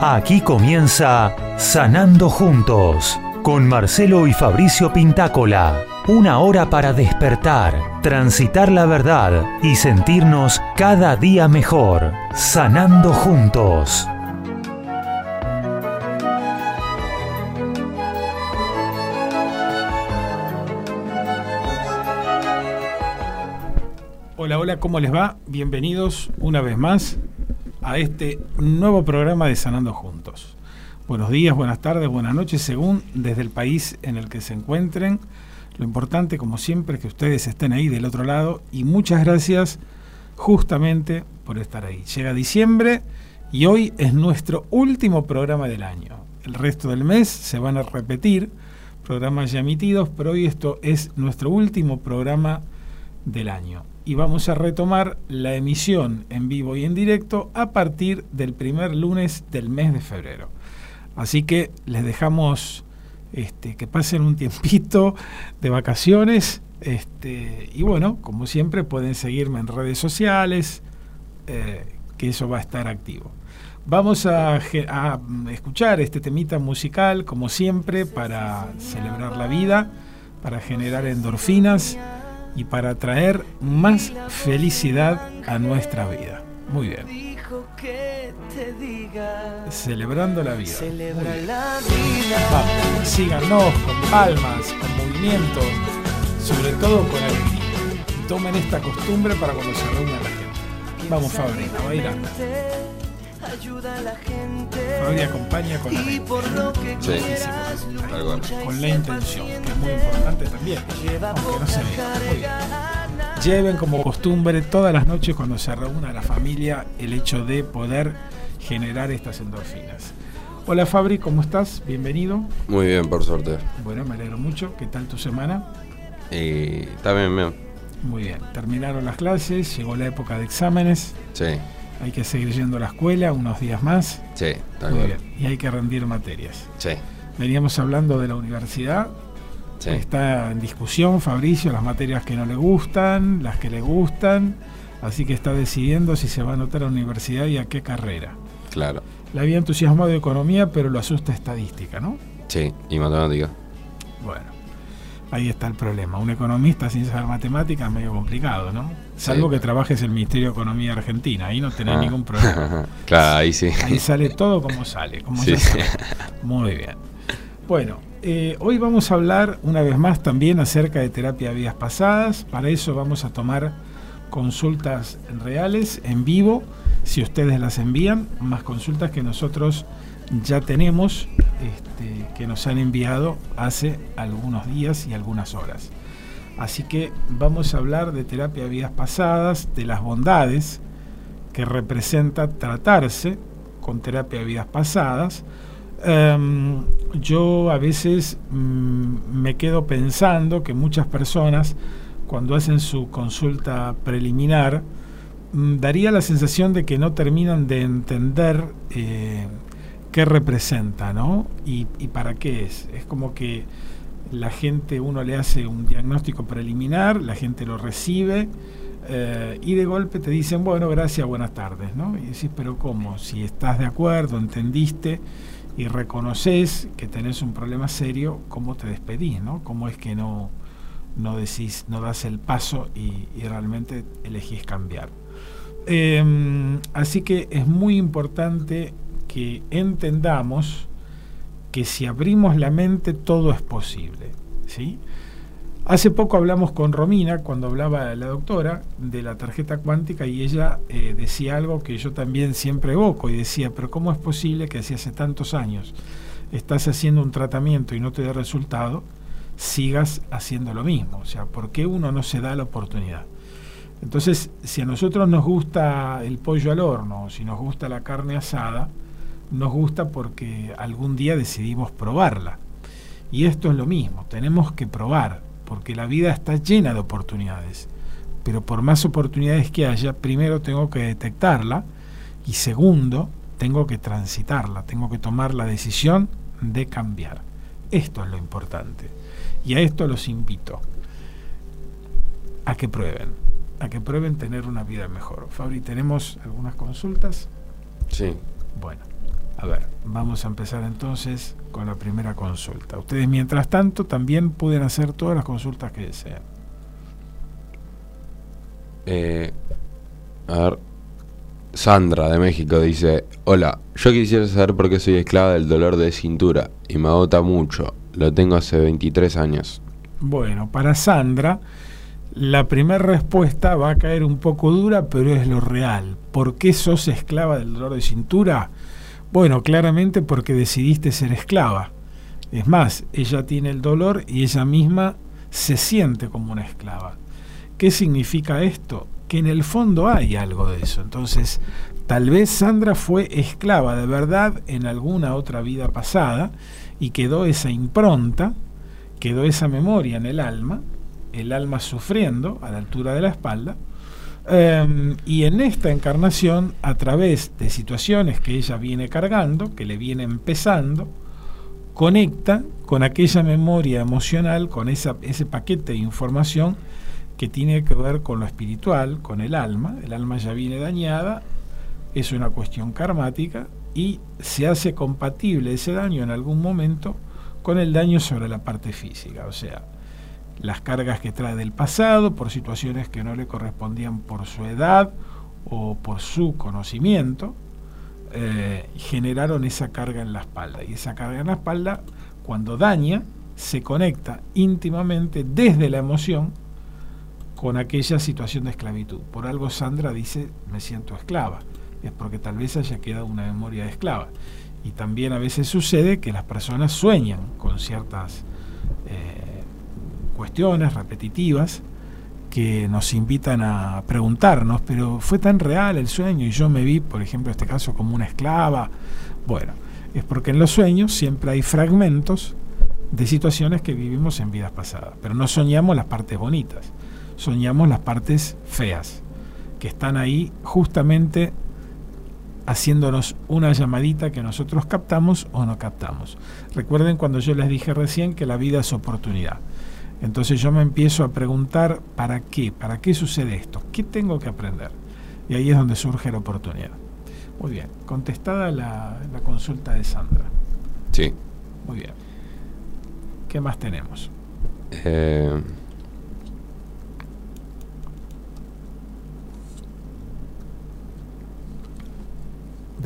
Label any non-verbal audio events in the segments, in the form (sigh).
Aquí comienza Sanando Juntos con Marcelo y Fabricio Pintácola. Una hora para despertar, transitar la verdad y sentirnos cada día mejor. Sanando Juntos. Hola, hola, ¿cómo les va? Bienvenidos una vez más a este nuevo programa de Sanando Juntos. Buenos días, buenas tardes, buenas noches, según desde el país en el que se encuentren. Lo importante, como siempre, es que ustedes estén ahí del otro lado y muchas gracias justamente por estar ahí. Llega diciembre y hoy es nuestro último programa del año. El resto del mes se van a repetir programas ya emitidos, pero hoy esto es nuestro último programa del año y vamos a retomar la emisión en vivo y en directo a partir del primer lunes del mes de febrero. Así que les dejamos este, que pasen un tiempito de vacaciones este, y bueno, como siempre pueden seguirme en redes sociales, eh, que eso va a estar activo. Vamos a, a escuchar este temita musical, como siempre, para celebrar la vida, para generar endorfinas y para traer más felicidad a nuestra vida. Muy bien. Celebrando la vida. Vamos, síganos con palmas, con movimiento, sobre todo con alegría. Tomen esta costumbre para cuando se reúna la gente. Vamos, Fabrina, bailando ayuda a la gente. Fabri acompaña con la mente. Sí, con la intención, que es muy importante también, aunque no se vea. Lleven como costumbre todas las noches cuando se reúna la familia el hecho de poder generar estas endorfinas. Hola Fabri, ¿cómo estás? Bienvenido. Muy bien, por suerte. Bueno, me alegro mucho. ¿Qué tal tu semana? Eh, está bien, bien. Muy bien. Terminaron las clases, llegó la época de exámenes. Sí. Hay que seguir yendo a la escuela unos días más. Sí, Muy bien. Y hay que rendir materias. Sí. Veníamos hablando de la universidad. Sí. Está en discusión Fabricio las materias que no le gustan, las que le gustan. Así que está decidiendo si se va a anotar a la universidad y a qué carrera. Claro. Le había entusiasmado de economía, pero lo asusta estadística, ¿no? Sí, y matemática. Bueno. Ahí está el problema. Un economista sin saber matemáticas es medio complicado, ¿no? Salvo que trabajes en el Ministerio de Economía Argentina, ahí no tenés ah. ningún problema. (laughs) claro, ahí sí. Ahí sale todo como sale, como sí. Muy bien. Bueno, eh, hoy vamos a hablar una vez más también acerca de terapia de vidas pasadas. Para eso vamos a tomar consultas reales, en vivo, si ustedes las envían, más consultas que nosotros ya tenemos este, que nos han enviado hace algunos días y algunas horas. Así que vamos a hablar de terapia de vidas pasadas, de las bondades que representa tratarse con terapia de vidas pasadas. Em, yo a veces mm, me quedo pensando que muchas personas cuando hacen su consulta preliminar mm, daría la sensación de que no terminan de entender eh, qué representa, ¿no? Y, para qué es. Es como que la gente, uno le hace un diagnóstico preliminar, la gente lo recibe eh, y de golpe te dicen, bueno, gracias, buenas tardes, ¿no? Y decís, pero ¿cómo? Si estás de acuerdo, entendiste y reconoces que tenés un problema serio, ¿cómo te despedís, ¿no? ¿Cómo es que no, no decís, no das el paso y, realmente elegís cambiar? Em, así que es muy importante que entendamos que si abrimos la mente todo es posible. ¿sí? Hace poco hablamos con Romina, cuando hablaba la doctora, de la tarjeta cuántica y ella eh, decía algo que yo también siempre evoco y decía, pero ¿cómo es posible que si hace tantos años estás haciendo un tratamiento y no te da resultado, sigas haciendo lo mismo? O sea, ¿por qué uno no se da la oportunidad? Entonces, si a nosotros nos gusta el pollo al horno, si nos gusta la carne asada, nos gusta porque algún día decidimos probarla. Y esto es lo mismo, tenemos que probar, porque la vida está llena de oportunidades. Pero por más oportunidades que haya, primero tengo que detectarla y segundo, tengo que transitarla, tengo que tomar la decisión de cambiar. Esto es lo importante. Y a esto los invito a que prueben, a que prueben tener una vida mejor. Fabri, ¿tenemos algunas consultas? Sí. Bueno. A ver, vamos a empezar entonces con la primera consulta. Ustedes mientras tanto también pueden hacer todas las consultas que deseen. Eh, a ver. Sandra de México dice, hola, yo quisiera saber por qué soy esclava del dolor de cintura y me agota mucho. Lo tengo hace 23 años. Bueno, para Sandra, la primera respuesta va a caer un poco dura, pero es lo real. ¿Por qué sos esclava del dolor de cintura? Bueno, claramente porque decidiste ser esclava. Es más, ella tiene el dolor y ella misma se siente como una esclava. ¿Qué significa esto? Que en el fondo hay algo de eso. Entonces, tal vez Sandra fue esclava de verdad en alguna otra vida pasada y quedó esa impronta, quedó esa memoria en el alma, el alma sufriendo a la altura de la espalda, em, y en esta encarnación, a través de situaciones que ella viene cargando, que le viene empezando, conecta con aquella memoria emocional, con ese paquete de información que tiene que ver con lo espiritual, con el alma. El alma ya viene dañada, es una cuestión karmática y se hace compatible ese daño en algún momento con el daño sobre la parte física, o sea, las cargas que trae del pasado por situaciones que no le correspondían por su edad o por su conocimiento, eh, generaron esa carga en la espalda. Y esa carga en la espalda, cuando daña, se conecta íntimamente desde la emoción con aquella situación de esclavitud. Por algo Sandra dice, me siento esclava es porque tal vez haya quedado una memoria de esclava. Y también a veces sucede que las personas sueñan con ciertas eh, cuestiones repetitivas que nos invitan a preguntarnos, pero fue tan real el sueño y yo me vi, por ejemplo, en este caso como una esclava. Bueno, es porque en los sueños siempre hay fragmentos de situaciones que vivimos en vidas pasadas, pero no soñamos las partes bonitas, soñamos las partes feas, que están ahí justamente haciéndonos una llamadita que nosotros captamos o no captamos. Recuerden cuando yo les dije recién que la vida es oportunidad. Entonces yo me empiezo a preguntar, ¿para qué? ¿Para qué sucede esto? ¿Qué tengo que aprender? Y ahí es donde surge la oportunidad. Muy bien, contestada la, consulta de Sandra. Sí. Muy bien. ¿Qué más tenemos? Eh,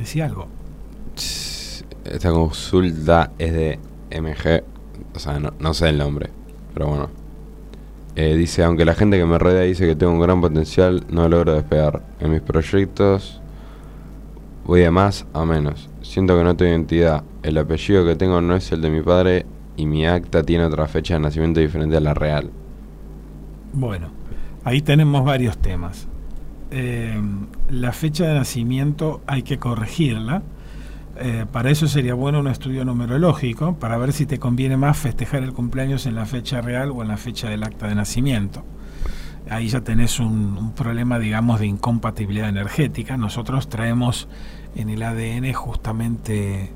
Decía algo. Esta consulta es de MG, o sea, no, sé el nombre, pero bueno. Eh, dice, aunque la gente que me rodea dice que tengo un gran potencial, no logro despegar. En mis proyectos voy de más a menos. Siento que no tengo identidad. El apellido que tengo no es el de mi padre y mi acta tiene otra fecha de nacimiento diferente a la real. Bueno, ahí tenemos varios temas. Eh, la fecha de nacimiento hay que corregirla. Eh, para eso sería bueno un estudio numerológico, para ver si te conviene más festejar el cumpleaños en la fecha real o en la fecha del acta de nacimiento. Ahí ya tenés un, problema, digamos, de incompatibilidad energética. Nosotros traemos en el ADN justamente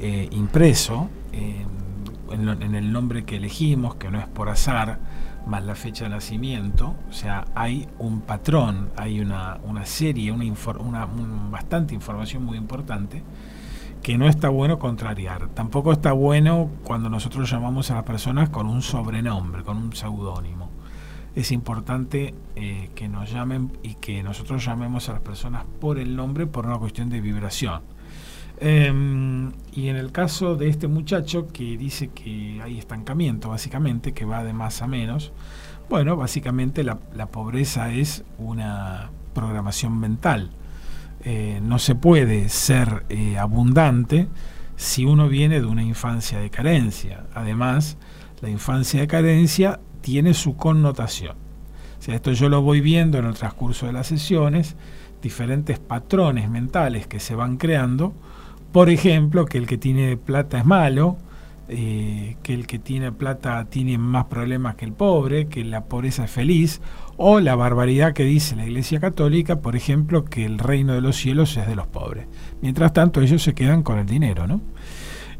eh, impreso, en el nombre que elegimos, que no es por azar, más la fecha de nacimiento, o sea, hay un patrón, hay una, serie, una, una bastante información muy importante que no está bueno contrariar. Tampoco está bueno cuando nosotros llamamos a las personas con un sobrenombre, con un seudónimo. Es importante eh, que nos llamen y que nosotros llamemos a las personas por el nombre por una cuestión de vibración. Em, y en el caso de este muchacho que dice que hay estancamiento, básicamente, que va de más a menos, bueno, básicamente la, pobreza es una programación mental. Eh, no se puede ser eh, abundante si uno viene de una infancia de carencia. Además, la infancia de carencia tiene su connotación. O sea, esto yo lo voy viendo en el transcurso de las sesiones, diferentes patrones mentales que se van creando por ejemplo, que el que tiene plata es malo, eh, que el que tiene plata tiene más problemas que el pobre, que la pobreza es feliz, o la barbaridad que dice la Iglesia Católica, por ejemplo, que el reino de los cielos es de los pobres. Mientras tanto, ellos se quedan con el dinero, ¿no?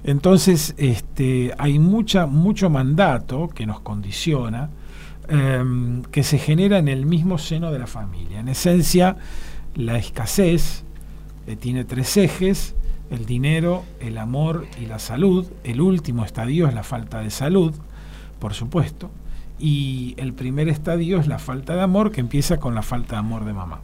Entonces, este, hay mucha, mucho mandato que nos condiciona, em, que se genera en el mismo seno de la familia. En esencia, la escasez eh, tiene tres ejes, el dinero, el amor y la salud. El último estadio es la falta de salud, por supuesto. Y el primer estadio es la falta de amor, que empieza con la falta de amor de mamá.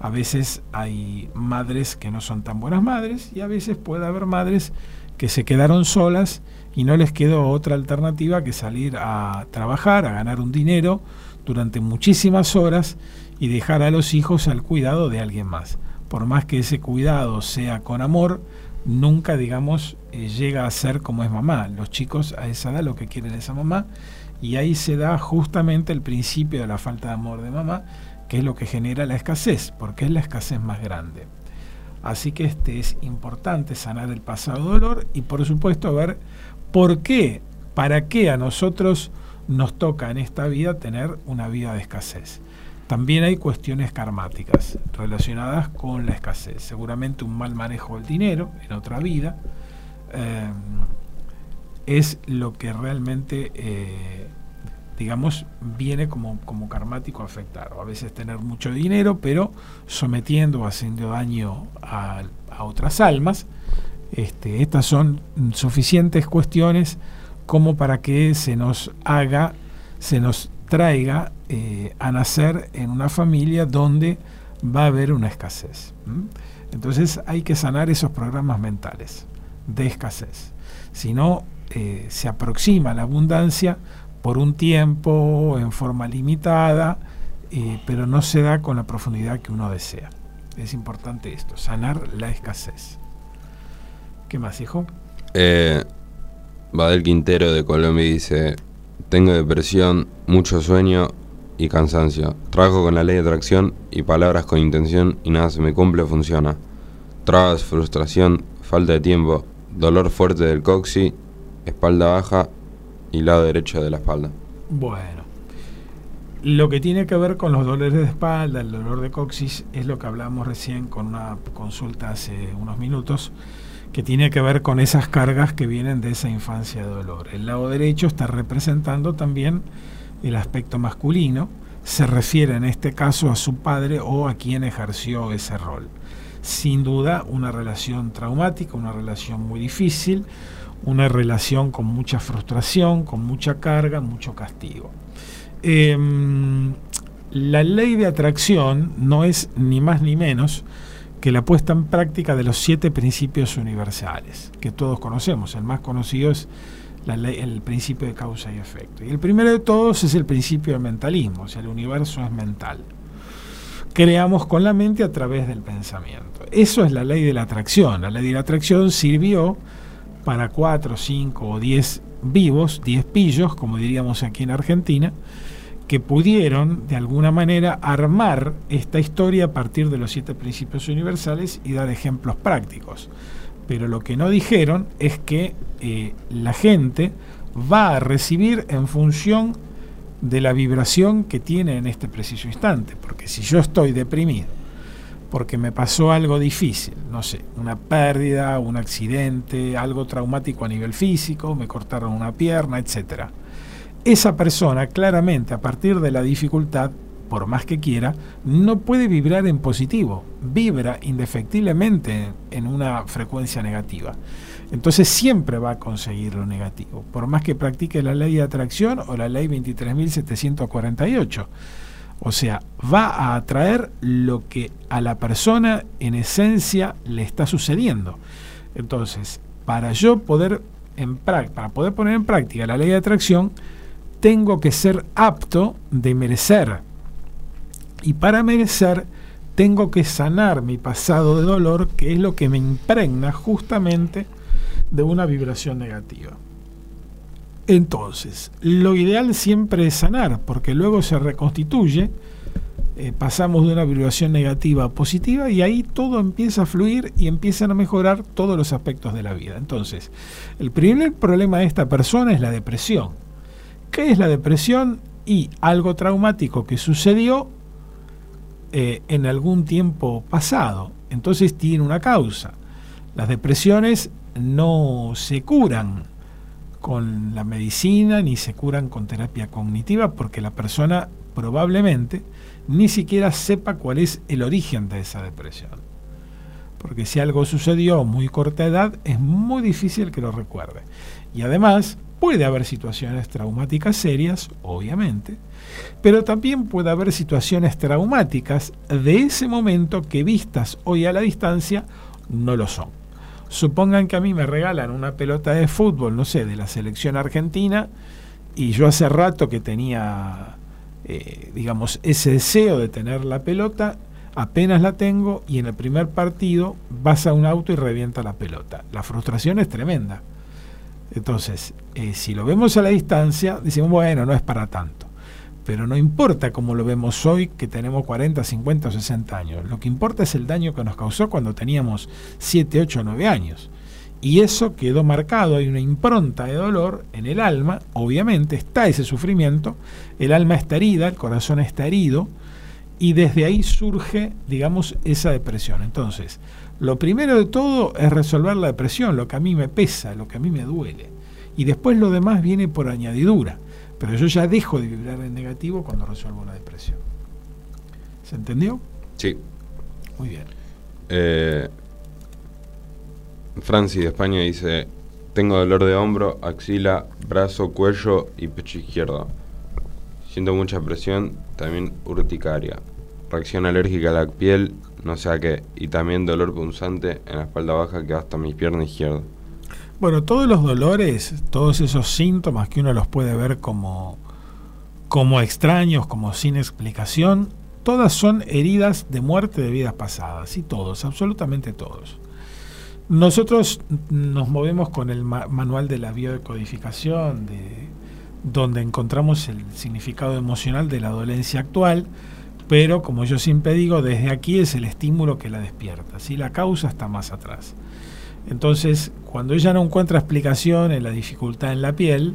A veces hay madres que no son tan buenas madres y a veces puede haber madres que se quedaron solas y no les quedó otra alternativa que salir a trabajar, a ganar un dinero durante muchísimas horas y dejar a los hijos al cuidado de alguien más. Por más que ese cuidado sea con amor, nunca, digamos, eh, llega a ser como es mamá. Los chicos a esa edad lo que quieren es a mamá y ahí se da justamente el principio de la falta de amor de mamá que es lo que genera la escasez, porque es la escasez más grande. Así que este es importante sanar el pasado dolor y por supuesto ver por qué, para qué a nosotros nos toca en esta vida tener una vida de escasez. También hay cuestiones karmáticas relacionadas con la escasez. Seguramente un mal manejo del dinero en otra vida eh, es lo que realmente eh, digamos, viene como, como karmático a afectar. O a veces tener mucho dinero, pero sometiendo o haciendo daño a, otras almas. Este, estas son suficientes cuestiones como para que se nos haga, se nos traiga eh, a nacer en una familia donde va a haber una escasez. Entonces hay que sanar esos programas mentales de escasez. Si no, eh, se aproxima la abundancia por un tiempo, en forma limitada, eh, pero no se da con la profundidad que uno desea. Es importante esto, sanar la escasez. ¿Qué más, hijo? Eh, Quintero de Colombia dice, tengo depresión, mucho sueño y cansancio. Trabajo con la ley de atracción y palabras con intención y nada se me cumple o funciona. Trabas, frustración, falta de tiempo, dolor fuerte del coxi, espalda baja, y lado derecho de la espalda. Bueno, lo que tiene que ver con los dolores de espalda, el dolor de coxis, es lo que hablamos recién con una consulta hace unos minutos, que tiene que ver con esas cargas que vienen de esa infancia de dolor. El lado derecho está representando también el aspecto masculino, se refiere en este caso a su padre o a quien ejerció ese rol. Sin duda una relación traumática, una relación muy difícil, una relación con mucha frustración, con mucha carga, mucho castigo. Em, la ley de atracción no es ni más ni menos que la puesta en práctica de los siete principios universales, que todos conocemos. El más conocido es la ley, el principio de causa y efecto. Y el primero de todos es el principio del mentalismo, o sea, el universo es mental. Creamos con la mente a través del pensamiento. Eso es la ley de la atracción. La ley de la atracción sirvió para cuatro, cinco o diez vivos, diez pillos, como diríamos aquí en Argentina, que pudieron de alguna manera armar esta historia a partir de los siete principios universales y dar ejemplos prácticos. Pero lo que no dijeron es que eh, la gente va a recibir en función de la vibración que tiene en este preciso instante. Porque si yo estoy deprimido, porque me pasó algo difícil, no sé, una pérdida, un accidente, algo traumático a nivel físico, me cortaron una pierna, etc. Esa persona claramente a partir de la dificultad, por más que quiera, no puede vibrar en positivo, vibra indefectiblemente en una frecuencia negativa. Entonces siempre va a conseguir lo negativo, por más que practique la ley de atracción o la ley 23.748 o sea, va a atraer lo que a la persona en esencia le está sucediendo. Entonces, para yo poder, en para poder poner en práctica la ley de atracción, tengo que ser apto de merecer. Y para merecer, tengo que sanar mi pasado de dolor, que es lo que me impregna justamente de una vibración negativa. Entonces, lo ideal siempre es sanar, porque luego se reconstituye, eh, pasamos de una vibración negativa a positiva y ahí todo empieza a fluir y empiezan a mejorar todos los aspectos de la vida. Entonces, el primer problema de esta persona es la depresión. ¿Qué es la depresión? Y algo traumático que sucedió eh, en algún tiempo pasado. Entonces tiene una causa. Las depresiones no se curan con la medicina ni se curan con terapia cognitiva porque la persona probablemente ni siquiera sepa cuál es el origen de esa depresión. porque si algo sucedió muy corta edad, es muy difícil que lo recuerde. Y además, puede haber situaciones traumáticas serias, obviamente, pero también puede haber situaciones traumáticas de ese momento que vistas hoy a la distancia no lo son. Supongan que a mí me regalan una pelota de fútbol, no sé, de la selección argentina, y yo hace rato que tenía, eh, digamos, ese deseo de tener la pelota, apenas la tengo y en el primer partido vas a un auto y revienta la pelota. La frustración es tremenda. Entonces, eh, si lo vemos a la distancia, decimos, bueno, no es para tanto. Pero no importa cómo lo vemos hoy, que tenemos 40, 50 o 60 años. Lo que importa es el daño que nos causó cuando teníamos 7, 8 o 9 años. Y eso quedó marcado, hay una impronta de dolor en el alma, obviamente está ese sufrimiento, el alma está herida, el corazón está herido, y desde ahí surge, digamos, esa depresión. Entonces, lo primero de todo es resolver la depresión, lo que a mí me pesa, lo que a mí me duele. Y después lo demás viene por añadidura. Pero yo ya dejo de vibrar en negativo cuando resuelvo la depresión. ¿Se entendió? Sí. Muy bien. Eh, Francis de España dice, tengo dolor de hombro, axila, brazo, cuello y pecho izquierdo. Siento mucha presión, también urticaria. Reacción alérgica a la piel, no sé a qué. Y también dolor punzante en la espalda baja que va hasta mi pierna izquierda. Bueno, todos los dolores, todos esos síntomas que uno los puede ver como, como extraños, como sin explicación, todas son heridas de muerte de vidas pasadas. Y todos, absolutamente todos. Nosotros nos movemos con el manual de la biodecodificación, de, donde encontramos el significado emocional de la dolencia actual, pero como yo siempre digo, desde aquí es el estímulo que la despierta, si la causa está más atrás. Entonces, cuando ella no encuentra explicación en la dificultad en la piel,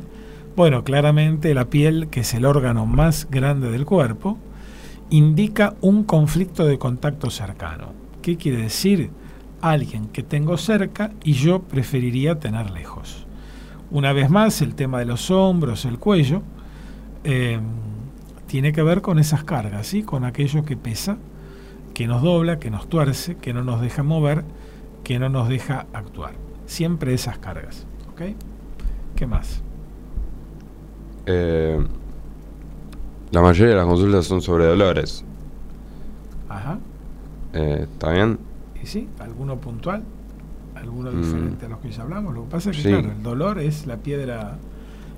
bueno, claramente la piel, que es el órgano más grande del cuerpo, indica un conflicto de contacto cercano. ¿Qué quiere decir? Alguien que tengo cerca y yo preferiría tener lejos. Una vez más, el tema de los hombros, el cuello, eh, tiene que ver con esas cargas, ¿sí? con aquello que pesa, que nos dobla, que nos tuerce, que no nos deja mover, que no nos deja actuar. Siempre esas cargas. ¿Ok? ¿Qué más? Eh, la mayoría de las consultas son sobre dolores. Ajá. Eh, ¿Está bien? ¿Y sí? ¿Alguno puntual? alguno mm. diferente a los que ya hablamos. Lo que pasa es que, claro, el dolor es la piedra,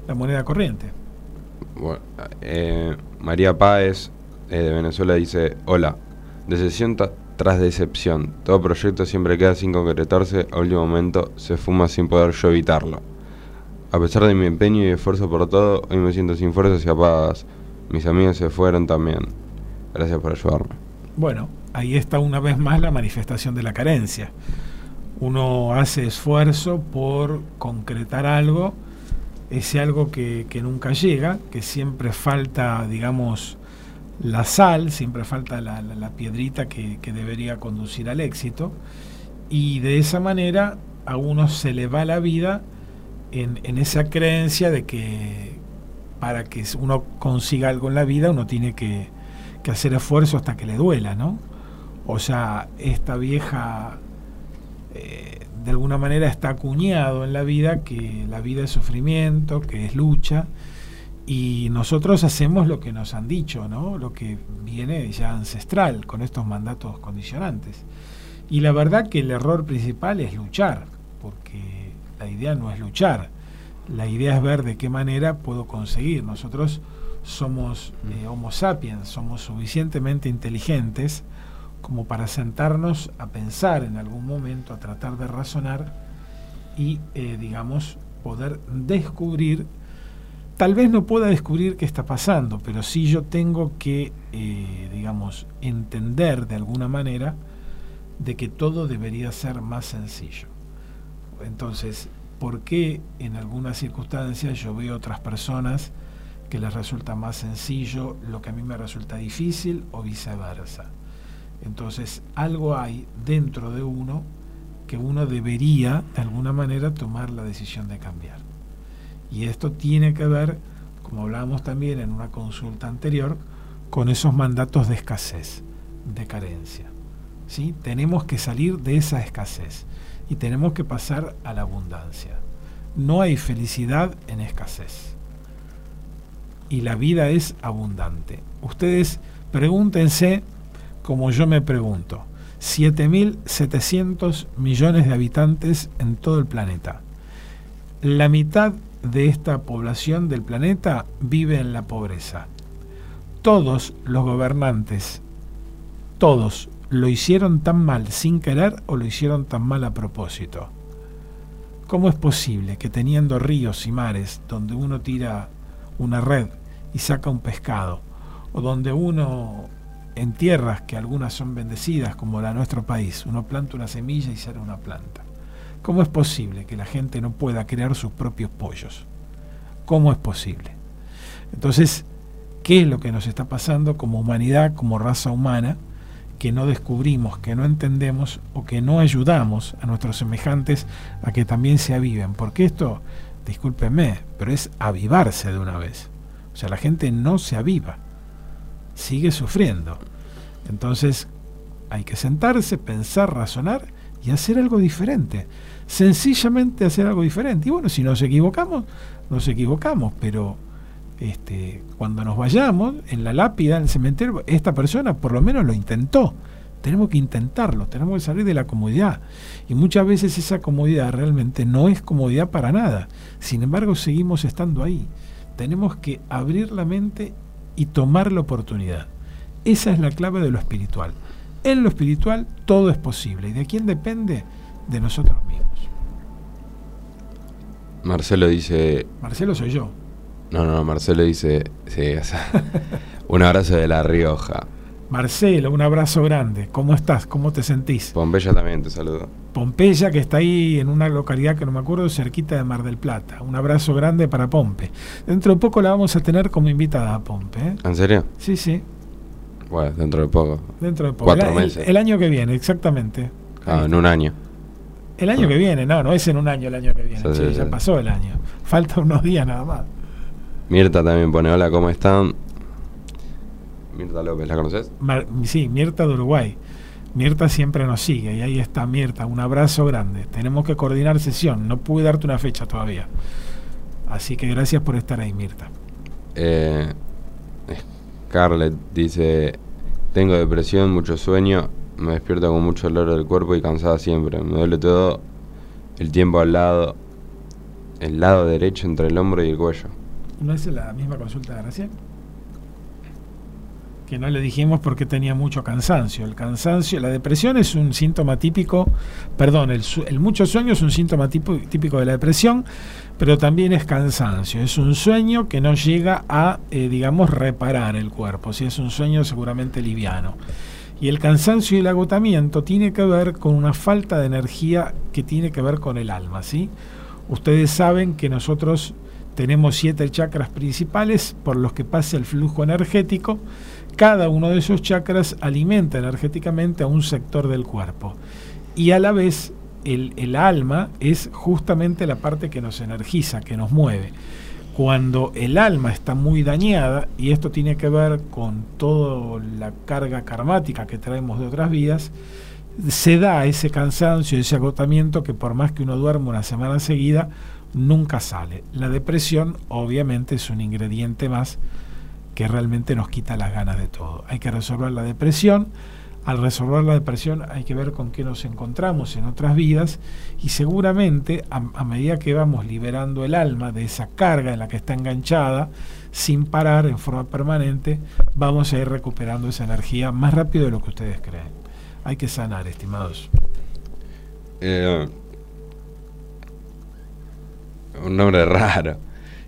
la moneda corriente. Eh, María Páez eh, de Venezuela dice: Hola, decepción tras decepción. Todo proyecto siempre queda sin concretarse. A último momento se fuma sin poder yo evitarlo. A pesar de mi empeño y esfuerzo por todo, hoy me siento sin fuerzas y apagas. Mis amigos se fueron también. Gracias por ayudarme. Bueno, ahí está una vez más la manifestación de la carencia uno hace esfuerzo por concretar algo, ese algo que, nunca llega, que siempre falta, digamos, la sal, siempre falta la, piedrita que, debería conducir al éxito, y de esa manera a uno se le va la vida en, esa creencia de que para que uno consiga algo en la vida uno tiene que, que hacer esfuerzo hasta que le duela, ¿no? O sea, esta vieja eh, de alguna manera está acuñado en la vida que la vida es sufrimiento, que es lucha, y nosotros hacemos lo que nos han dicho, ¿no? lo que viene ya ancestral con estos mandatos condicionantes. Y la verdad que el error principal es luchar, porque la idea no es luchar, la idea es ver de qué manera puedo conseguir. Nosotros somos eh, Homo sapiens, somos suficientemente inteligentes como para sentarnos a pensar en algún momento, a tratar de razonar y, eh, digamos, poder descubrir, tal vez no pueda descubrir qué está pasando, pero sí yo tengo que, eh, digamos, entender de alguna manera de que todo debería ser más sencillo. Entonces, ¿por qué en algunas circunstancias yo veo otras personas que les resulta más sencillo lo que a mí me resulta difícil o viceversa? Entonces, algo hay dentro de uno que uno debería, de alguna manera, tomar la decisión de cambiar. Y esto tiene que ver, como hablábamos también en una consulta anterior, con esos mandatos de escasez, de carencia. ¿sí? Tenemos que salir de esa escasez y tenemos que pasar a la abundancia. No hay felicidad en escasez. Y la vida es abundante. Ustedes pregúntense como yo me pregunto. 7.700 millones de habitantes en todo el planeta. La mitad de esta población del planeta vive en la pobreza. Todos los gobernantes, todos lo hicieron tan mal sin querer o lo hicieron tan mal a propósito. ¿Cómo es posible que teniendo ríos y mares donde uno tira una red y saca un pescado, o donde uno en tierras que algunas son bendecidas, como la de nuestro país, uno planta una semilla y sale una planta? ¿Cómo es posible que la gente no pueda crear sus propios pollos? ¿Cómo es posible? Entonces, ¿qué es lo que nos está pasando como humanidad, como raza humana? que no descubrimos, que no entendemos o que no ayudamos a nuestros semejantes a que también se aviven. Porque esto, discúlpenme, pero es avivarse de una vez. O sea, la gente no se aviva, sigue sufriendo. Entonces, hay que sentarse, pensar, razonar y hacer algo diferente. Sencillamente hacer algo diferente. Y bueno, si nos equivocamos, nos equivocamos, pero este, cuando nos vayamos, en la lápida, en el cementerio, esta persona por lo menos lo intentó. Tenemos que intentarlo, tenemos que salir de la comodidad. Y muchas veces esa comodidad realmente no es comodidad para nada. Sin embargo, seguimos estando ahí. Tenemos que abrir la mente y tomar la oportunidad. Esa es la clave de lo espiritual. En lo espiritual todo es posible. ¿Y de quién depende? De nosotros mismos. Marcelo dice... Marcelo soy yo. No, no, Marcelo dice, sí, (laughs) un abrazo de La Rioja. Marcelo, un abrazo grande. ¿Cómo estás? ¿Cómo te sentís? Pompeya también te saludo. Pompeya, que está ahí en una localidad que no me acuerdo, cerquita de Mar del Plata. Un abrazo grande para Pompe. Dentro de poco la vamos a tener como invitada a Pompe. ¿eh? ¿En serio? Sí, sí. Bueno, dentro de poco. Dentro de poco. Cuatro meses. El, año que viene, exactamente. Ah, en un año. El año que viene, no, no es en un año el año que viene. Sí, ya pasó el año. Falta unos días nada más. Mirta también pone, hola, ¿cómo están? Mirta López, ¿la conoces? sí, Mirta de Uruguay. Mirta siempre nos sigue y ahí está Mirta, un abrazo grande. Tenemos que coordinar sesión, no pude darte una fecha todavía. Así que gracias por estar ahí, Mirta. Eh, Scarlett dice, tengo depresión, mucho sueño, me despierto con mucho dolor del cuerpo y cansada siempre. Me duele todo el tiempo al lado, el lado derecho entre el hombro y el cuello. ¿No es la misma consulta de recién? Que no le dijimos porque tenía mucho cansancio. El cansancio, la depresión es un síntoma típico, perdón, el, mucho sueño es un síntoma típico de la depresión, pero también es cansancio. Es un sueño que no llega a, eh, digamos, reparar el cuerpo. Si es un sueño seguramente liviano. Y el cansancio y el agotamiento tiene que ver con una falta de energía que tiene que ver con el alma, ¿sí? Ustedes saben que nosotros tenemos siete chakras principales por los que pasa el flujo energético. Cada uno de esos chakras alimenta energéticamente a un sector del cuerpo. Y a la vez el, alma es justamente la parte que nos energiza, que nos mueve. Cuando el alma está muy dañada, y esto tiene que ver con toda la carga karmática que traemos de otras vidas, se da ese cansancio, ese agotamiento que por más que uno duerma una semana seguida, nunca sale. La depresión obviamente es un ingrediente más que realmente nos quita las ganas de todo. Hay que resolver la depresión. Al resolver la depresión hay que ver con qué nos encontramos en otras vidas y seguramente a, medida que vamos liberando el alma de esa carga en la que está enganchada, sin parar, en forma permanente, vamos a ir recuperando esa energía más rápido de lo que ustedes creen. Hay que sanar, estimados. Eh, un nombre raro.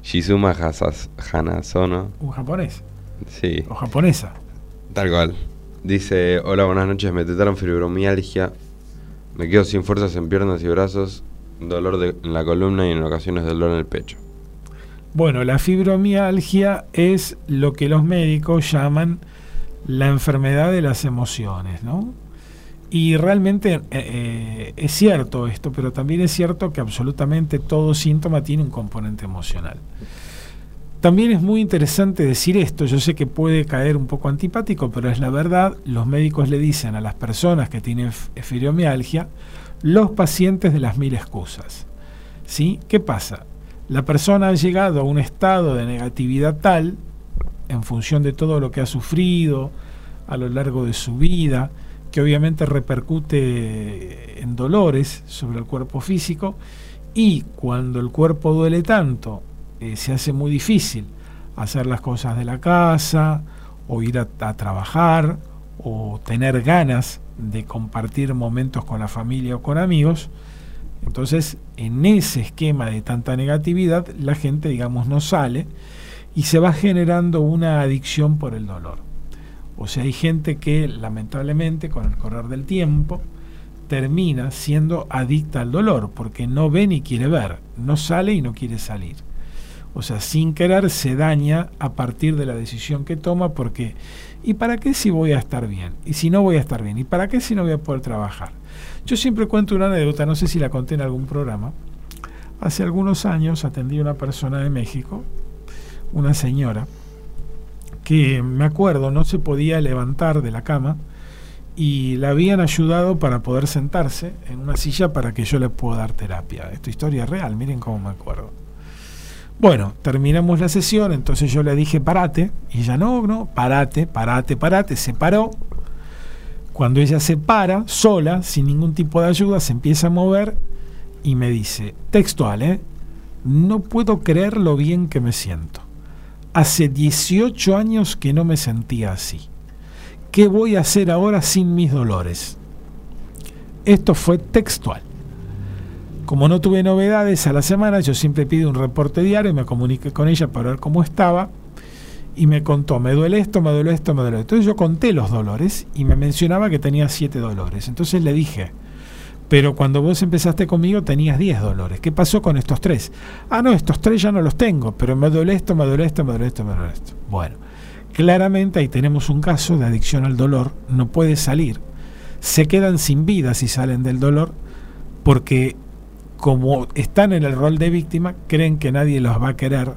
Shizuma Hanazono. ¿Un japonés? Sí. ¿O japonesa? Tal cual. Dice, hola, buenas noches, me trataron fibromialgia. Me quedo sin fuerzas en piernas y brazos, dolor de, en la columna y en ocasiones dolor en el pecho. Bueno, la fibromialgia es lo que los médicos llaman la enfermedad de las emociones, ¿no? Y realmente eh, eh, es cierto esto, pero también es cierto que absolutamente todo síntoma tiene un componente emocional. También es muy interesante decir esto, yo sé que puede caer un poco antipático, pero es la verdad, los médicos le dicen a las personas que tienen fibromialgia, los pacientes de las mil excusas. ¿Sí? ¿Qué pasa? La persona ha llegado a un estado de negatividad tal, en función de todo lo que ha sufrido a lo largo de su vida, que obviamente repercute en dolores sobre el cuerpo físico, y cuando el cuerpo duele tanto eh, se hace muy difícil hacer las cosas de la casa o ir a, trabajar o tener ganas de compartir momentos con la familia o con amigos. Entonces, en ese esquema de tanta negatividad, la gente, digamos, no sale y se va generando una adicción por el dolor. O sea, hay gente que lamentablemente con el correr del tiempo termina siendo adicta al dolor porque no ve ni quiere ver, no sale y no quiere salir. O sea, sin querer se daña a partir de la decisión que toma porque ¿y para qué si voy a estar bien? ¿Y si no voy a estar bien? ¿Y para qué si no voy a poder trabajar? Yo siempre cuento una anécdota, no sé si la conté en algún programa. Hace algunos años atendí a una persona de México, una señora, que me acuerdo no se podía levantar de la cama y la habían ayudado para poder sentarse en una silla para que yo le pueda dar terapia. Esta historia es real, miren cómo me acuerdo. Bueno, terminamos la sesión, entonces yo le dije parate, y ella no, no, parate, parate, parate, se paró. Cuando ella se para, sola, sin ningún tipo de ayuda, se empieza a mover y me dice, textual, ¿eh? No puedo creer lo bien que me siento. Hace 18 años que no me sentía así. ¿Qué voy a hacer ahora sin mis dolores? Esto fue textual. Como no tuve novedades a la semana, yo siempre pido un reporte diario, y me comuniqué con ella para ver cómo estaba y me contó, me duele esto, me duele esto, me duele esto. Entonces yo conté los dolores y me mencionaba que tenía siete dolores. Entonces le dije, pero cuando vos empezaste conmigo tenías 10 dolores. ¿Qué pasó con estos tres? Ah, no, estos tres ya no los tengo, pero me duele esto, me duele esto, me duele esto, me duele esto. Bueno, claramente ahí tenemos un caso de adicción al dolor, no puede salir. Se quedan sin vida si salen del dolor porque como están en el rol de víctima, creen que nadie los va a querer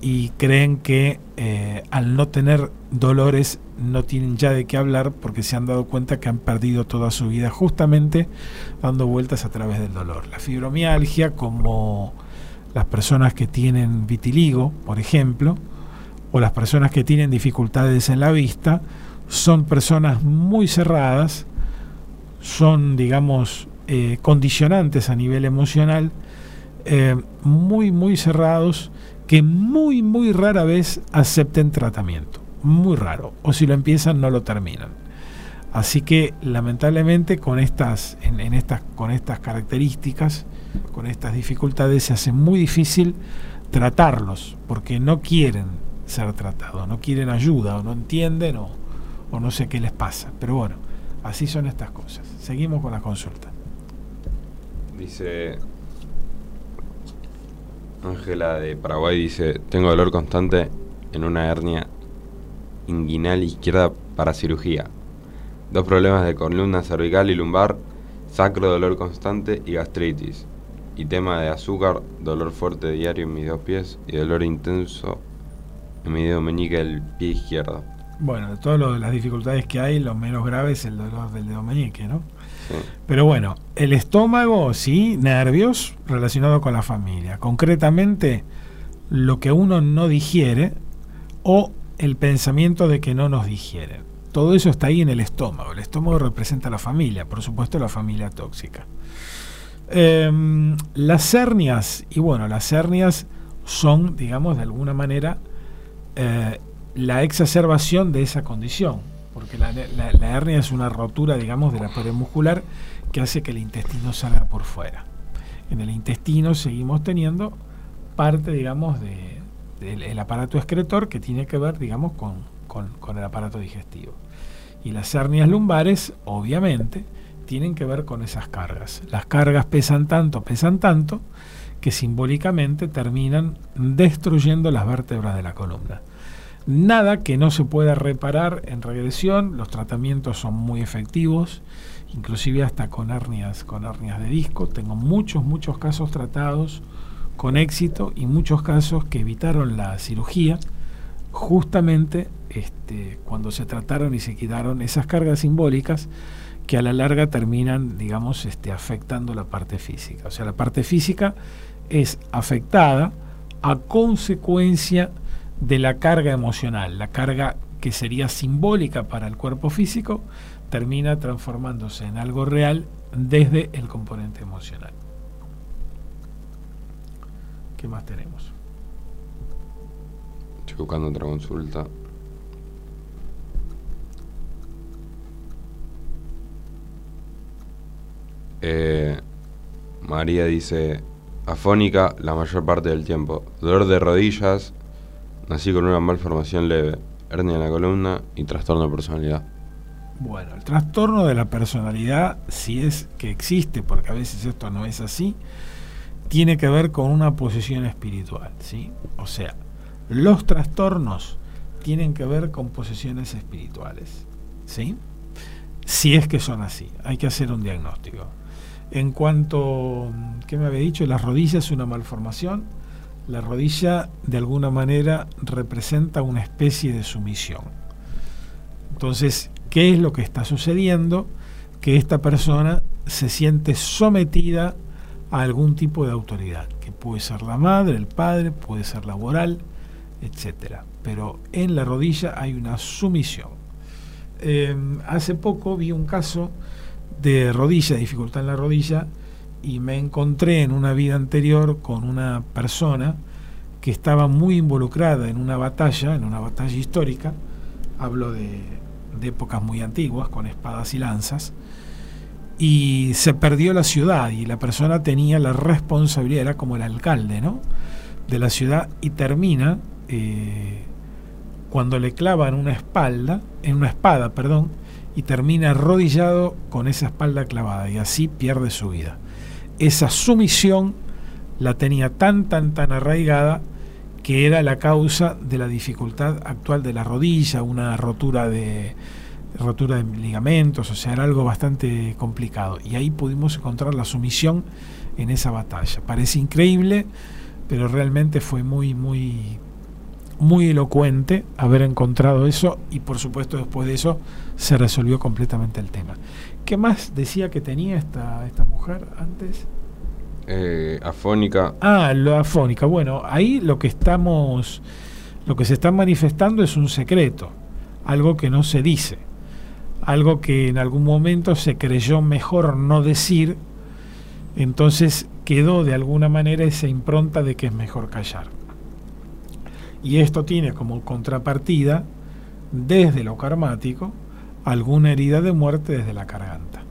y creen que eh, al no tener dolores no tienen ya de qué hablar porque se han dado cuenta que han perdido toda su vida justamente dando vueltas a través del dolor. La fibromialgia, como las personas que tienen vitiligo, por ejemplo, o las personas que tienen dificultades en la vista, son personas muy cerradas, son, digamos, eh, condicionantes a nivel emocional eh, muy, muy cerrados que muy, muy rara vez acepten tratamiento. Muy raro. O si lo empiezan, no lo terminan. Así que lamentablemente con estas, en, estas, con estas características, con estas dificultades, se hace muy difícil tratarlos, porque no quieren ser tratados, no quieren ayuda, o no entienden, o, o no sé qué les pasa. Pero bueno, así son estas cosas. Seguimos con la consulta. Dice. Ángela de Paraguay dice: Tengo dolor constante en una hernia inguinal izquierda para cirugía. Dos problemas de columna cervical y lumbar, sacro, dolor constante y gastritis. Y tema de azúcar, dolor fuerte diario en mis dos pies y dolor intenso en mi dedo meñique del pie izquierdo. Bueno, de todas las dificultades que hay, lo menos grave es el dolor del dedo meñique, ¿no? Pero bueno, el estómago, sí, nervios relacionados con la familia. Concretamente, lo que uno no digiere o el pensamiento de que no nos digieren. Todo eso está ahí en el estómago. El estómago representa la familia, por supuesto la familia tóxica. Em, las hernias, y bueno, las hernias son, digamos, de alguna manera eh, la exacerbación de esa condición porque la, hernia es una rotura, digamos, de la pared muscular que hace que el intestino salga por fuera. En el intestino seguimos teniendo parte, digamos, del aparato excretor que tiene que ver, digamos, con, con el aparato digestivo. Y las hernias lumbares, obviamente, tienen que ver con esas cargas. Las cargas pesan tanto, pesan tanto, que simbólicamente terminan destruyendo las vértebras de la columna. Nada que no se pueda reparar en regresión, los tratamientos son muy efectivos, inclusive hasta con hernias, con hernias de disco. Tengo muchos, muchos casos tratados con éxito y muchos casos que evitaron la cirugía justamente este, cuando se trataron y se quitaron esas cargas simbólicas que a la larga terminan, digamos, este, afectando la parte física. O sea, la parte física es afectada a consecuencia de la carga emocional, la carga que sería simbólica para el cuerpo físico, termina transformándose en algo real desde el componente emocional. ¿Qué más tenemos? Estoy buscando otra consulta. Eh, María dice, afónica la mayor parte del tiempo, dolor de rodillas, nací con una malformación leve, hernia en la columna y trastorno de personalidad. Bueno, el trastorno de la personalidad, si es que existe, porque a veces esto no es así, tiene que ver con una posición espiritual, ¿sí? O sea, los trastornos tienen que ver con posesiones espirituales, ¿sí? Si es que son así, hay que hacer un diagnóstico. En cuanto, ¿qué me había dicho? Las rodillas es una malformación. La rodilla de alguna manera representa una especie de sumisión. Entonces, ¿qué es lo que está sucediendo? Que esta persona se siente sometida a algún tipo de autoridad, que puede ser la madre, el padre, puede ser laboral, etc. Pero en la rodilla hay una sumisión. Eh, hace poco vi un caso de rodilla, dificultad en la rodilla, y me encontré en una vida anterior con una persona que estaba muy involucrada en una batalla, en una batalla histórica, hablo de épocas muy antiguas, con espadas y lanzas, y se perdió la ciudad y la persona tenía la responsabilidad, era como el alcalde, ¿no? de la ciudad y termina eh, cuando le clavan una espalda, en una espada, perdón, y termina arrodillado con esa espalda clavada y así pierde su vida. Esa sumisión la tenía tan, tan, tan arraigada que era la causa de la dificultad actual de la rodilla, una rotura de, rotura de ligamentos, o sea, era algo bastante complicado. Y ahí pudimos encontrar la sumisión en esa batalla. Parece increíble, pero realmente fue muy, muy, muy elocuente haber encontrado eso y por supuesto después de eso se resolvió completamente el tema. ¿Qué más decía que tenía esta, esta mujer antes? Eh, afónica. Ah, lo afónica. Bueno, ahí lo que estamos, lo que se está manifestando es un secreto, algo que no se dice, algo que en algún momento se creyó mejor no decir, entonces quedó de alguna manera esa impronta de que es mejor callar. Y esto tiene como contrapartida, desde lo karmático, alguna herida de muerte desde la garganta.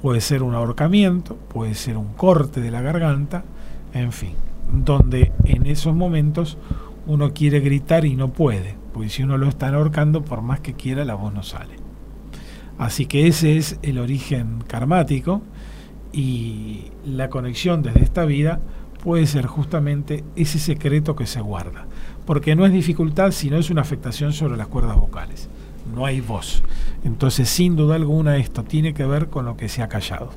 Puede ser un ahorcamiento, puede ser un corte de la garganta, en fin, donde en esos momentos uno quiere gritar y no puede, porque si uno lo está ahorcando, por más que quiera, la voz no sale. Así que ese es el origen karmático y la conexión desde esta vida puede ser justamente ese secreto que se guarda porque no es dificultad, sino es una afectación sobre las cuerdas vocales. No hay voz. Entonces, sin duda alguna, esto tiene que ver con lo que se ha callado.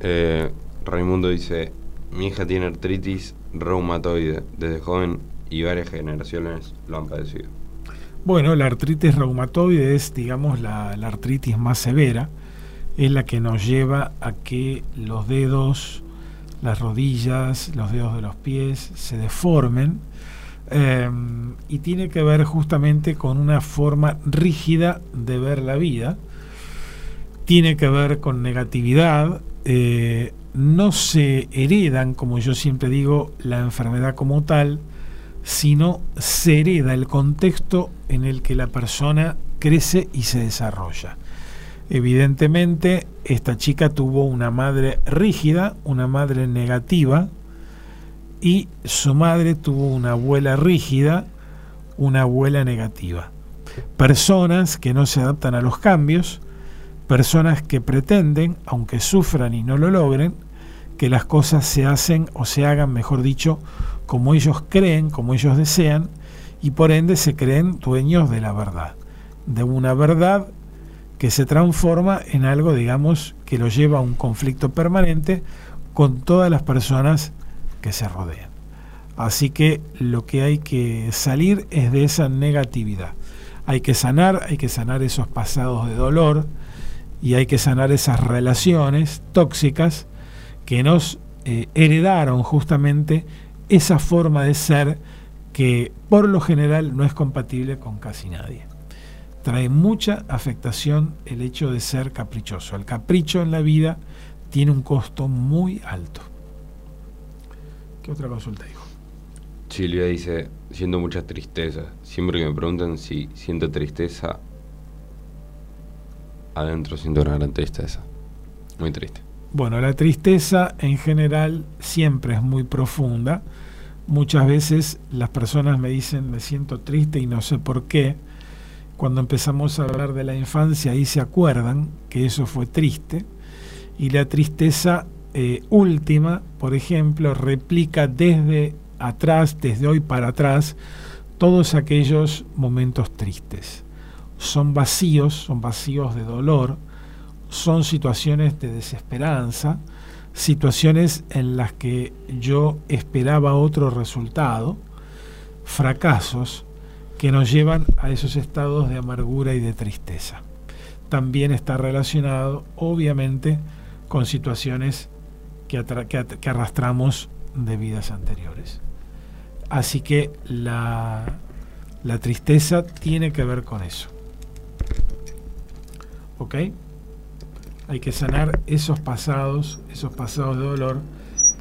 Eh, Raimundo dice, mi hija tiene artritis reumatoide desde joven y varias generaciones lo han padecido. Bueno, la artritis reumatoide es, digamos, la, artritis más severa, es la que nos lleva a que los dedos las rodillas, los dedos de los pies se deformen em, y tiene que ver justamente con una forma rígida de ver la vida, tiene que ver con negatividad, eh, no se heredan, como yo siempre digo, la enfermedad como tal, sino se hereda el contexto en el que la persona crece y se desarrolla. Evidentemente, esta chica tuvo una madre rígida, una madre negativa, y su madre tuvo una abuela rígida, una abuela negativa. Personas que no se adaptan a los cambios, personas que pretenden, aunque sufran y no lo logren, que las cosas se hacen o se hagan, mejor dicho, como ellos creen, como ellos desean, y por ende se creen dueños de la verdad, de una verdad que se transforma en algo, digamos, que lo lleva a un conflicto permanente con todas las personas que se rodean. Así que lo que hay que salir es de esa negatividad. Hay que sanar, hay que sanar esos pasados de dolor y hay que sanar esas relaciones tóxicas que nos eh, heredaron justamente esa forma de ser que por lo general no es compatible con casi nadie. Trae mucha afectación el hecho de ser caprichoso. El capricho en la vida tiene un costo muy alto. ¿Qué otra consulta dijo? Silvia dice, siento mucha tristeza. Siempre que me preguntan si siento tristeza, adentro siento una gran tristeza. Muy triste. Bueno, la tristeza en general siempre es muy profunda. Muchas veces las personas me dicen me siento triste y no sé por qué. Cuando empezamos a hablar de la infancia ahí se acuerdan que eso fue triste. Y la tristeza eh, última, por ejemplo, replica desde atrás, desde hoy para atrás, todos aquellos momentos tristes. Son vacíos, son vacíos de dolor, son situaciones de desesperanza, situaciones en las que yo esperaba otro resultado, fracasos que nos llevan a esos estados de amargura y de tristeza. También está relacionado, obviamente, con situaciones que, que, arrastramos de vidas anteriores. Así que la, la tristeza tiene que ver con eso. ¿Ok? Hay que sanar esos pasados, esos pasados de dolor,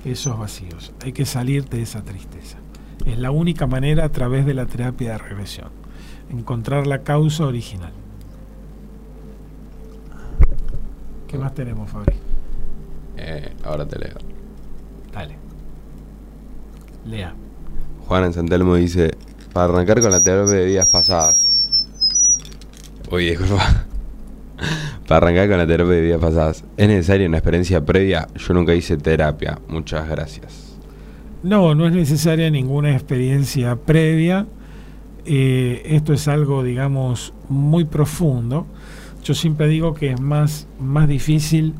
esos vacíos. Hay que salir de esa tristeza. Es la única manera a través de la terapia de regresión. Encontrar la causa original. ¿Qué más tenemos, Fabri? Eh, ahora te leo. Dale. Lea. Juan en Santelmo dice, para arrancar con la terapia de vidas pasadas. Oye, disculpa. Para arrancar con la terapia de vidas pasadas, ¿es necesaria una experiencia previa? Yo nunca hice terapia. Muchas gracias. No, no es necesaria ninguna experiencia previa. Eh, esto es algo, digamos, muy profundo. Yo siempre digo que es más, más difícil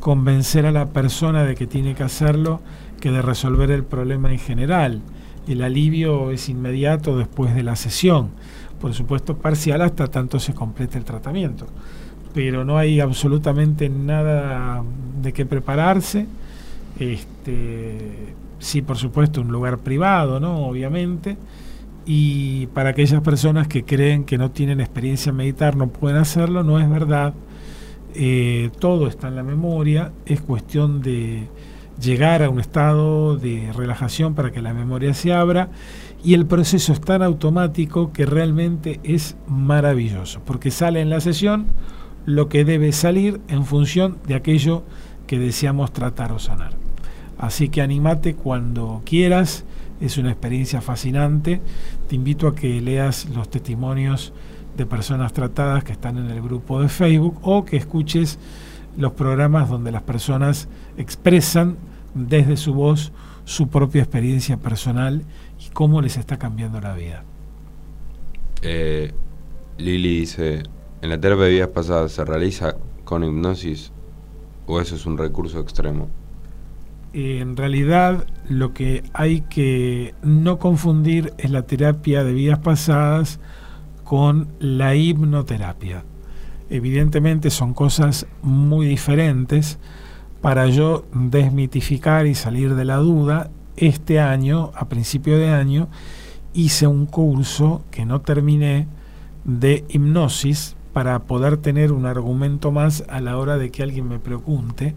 convencer a la persona de que tiene que hacerlo que de resolver el problema en general. El alivio es inmediato después de la sesión, por supuesto parcial hasta tanto se complete el tratamiento pero no hay absolutamente nada de qué prepararse. Este, sí, por supuesto, un lugar privado, ¿no? Obviamente. Y para aquellas personas que creen que no tienen experiencia en meditar, no pueden hacerlo, no es verdad. Eh, todo está en la memoria, es cuestión de llegar a un estado de relajación para que la memoria se abra y el proceso es tan automático que realmente es maravilloso, porque sale en la sesión lo que debe salir en función de aquello que deseamos tratar o sanar. Así que animate cuando quieras, es una experiencia fascinante. Te invito a que leas los testimonios de personas tratadas que están en el grupo de Facebook o que escuches los programas donde las personas expresan desde su voz su propia experiencia personal y cómo les está cambiando la vida. Eh, Lili dice, ¿En la terapia de vidas pasadas se realiza con hipnosis o eso es un recurso extremo? En realidad lo que hay que no confundir es la terapia de vidas pasadas con la hipnoterapia. Evidentemente son cosas muy diferentes. Para yo desmitificar y salir de la duda, este año, a principio de año, hice un curso que no terminé de hipnosis para poder tener un argumento más a la hora de que alguien me pregunte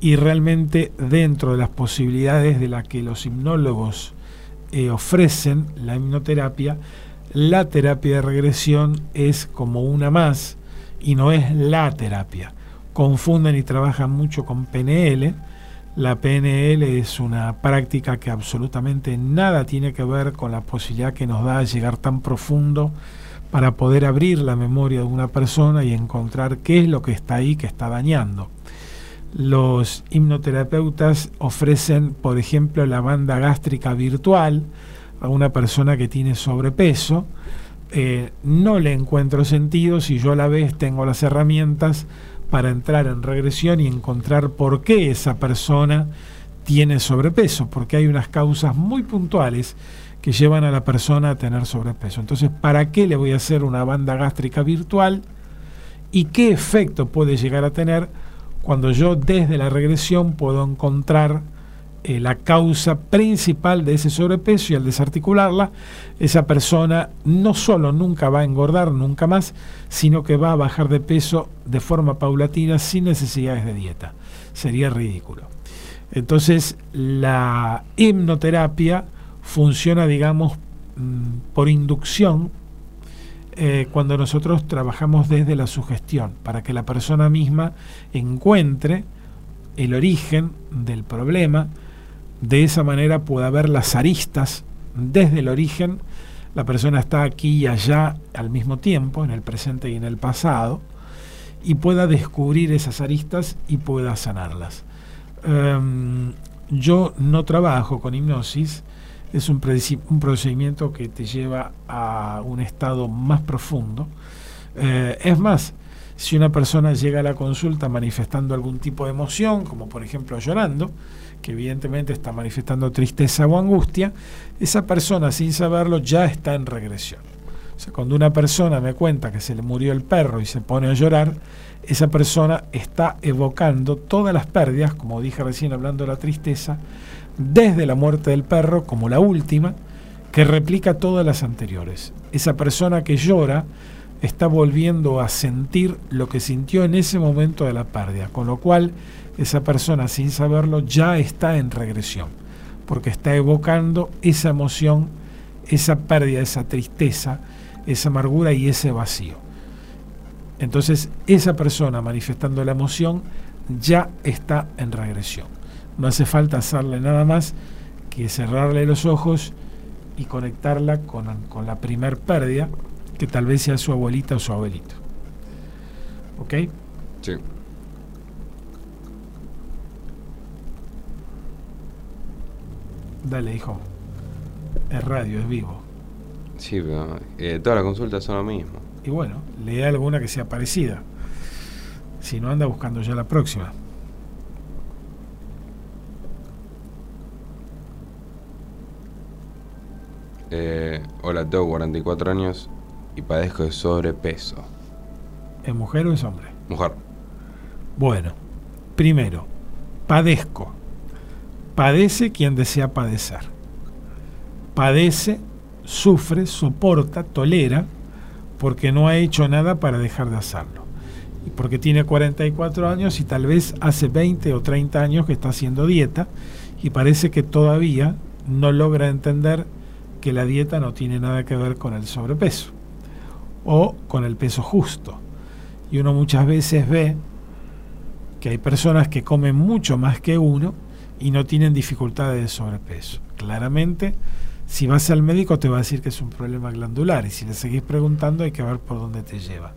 y realmente dentro de las posibilidades de las que los hipnólogos eh, ofrecen la hipnoterapia, la terapia de regresión es como una más y no es la terapia. Confunden y trabajan mucho con PNL. La PNL es una práctica que absolutamente nada tiene que ver con la posibilidad que nos da llegar tan profundo para poder abrir la memoria de una persona y encontrar qué es lo que está ahí que está dañando. Los hipnoterapeutas ofrecen, por ejemplo, la banda gástrica virtual a una persona que tiene sobrepeso. Eh, no le encuentro sentido si yo a la vez tengo las herramientas para entrar en regresión y encontrar por qué esa persona tiene sobrepeso, porque hay unas causas muy puntuales que llevan a la persona a tener sobrepeso. Entonces, ¿para qué le voy a hacer una banda gástrica virtual? ¿Y qué efecto puede llegar a tener cuando yo desde la regresión puedo encontrar eh, la causa principal de ese sobrepeso y al desarticularla, esa persona no solo nunca va a engordar, nunca más, sino que va a bajar de peso de forma paulatina sin necesidades de dieta. Sería ridículo. Entonces, la hipnoterapia funciona, digamos, mm, por inducción eh, cuando nosotros trabajamos desde la sugestión, para que la persona misma encuentre el origen del problema, de esa manera pueda ver las aristas desde el origen, la persona está aquí y allá al mismo tiempo, en el presente y en el pasado, y pueda descubrir esas aristas y pueda sanarlas. Em, yo no trabajo con hipnosis, es un, procedimiento que te lleva a un estado más profundo. Eh, es más, si una persona llega a la consulta manifestando algún tipo de emoción, como por ejemplo llorando, que evidentemente está manifestando tristeza o angustia, esa persona sin saberlo ya está en regresión. O sea, cuando una persona me cuenta que se le murió el perro y se pone a llorar, esa persona está evocando todas las pérdidas, como dije recién hablando de la tristeza, desde la muerte del perro como la última, que replica todas las anteriores. Esa persona que llora está volviendo a sentir lo que sintió en ese momento de la pérdida, con lo cual esa persona sin saberlo ya está en regresión, porque está evocando esa emoción, esa pérdida, esa tristeza, esa amargura y ese vacío. Entonces esa persona manifestando la emoción ya está en regresión. No hace falta hacerle nada más que cerrarle los ojos y conectarla con, la primer pérdida, que tal vez sea su abuelita o su abuelito. ¿Ok? Sí. Dale, hijo. Es radio, es vivo. Sí, pero eh, todas las consultas son lo mismo. Y bueno, lea alguna que sea parecida. Si no, anda buscando ya la próxima. Eh, hola, tengo 44 años y padezco de sobrepeso. ¿Es mujer o es hombre? Mujer. Bueno, primero, padezco. Padece quien desea padecer. Padece, sufre, soporta, tolera, porque no ha hecho nada para dejar de hacerlo. Y porque tiene 44 años y tal vez hace 20 o 30 años que está haciendo dieta y parece que todavía no logra entender que la dieta no tiene nada que ver con el sobrepeso o con el peso justo. Y uno muchas veces ve que hay personas que comen mucho más que uno y no tienen dificultades de sobrepeso. Claramente, si vas al médico te va a decir que es un problema glandular y si le seguís preguntando hay que ver por dónde te lleva.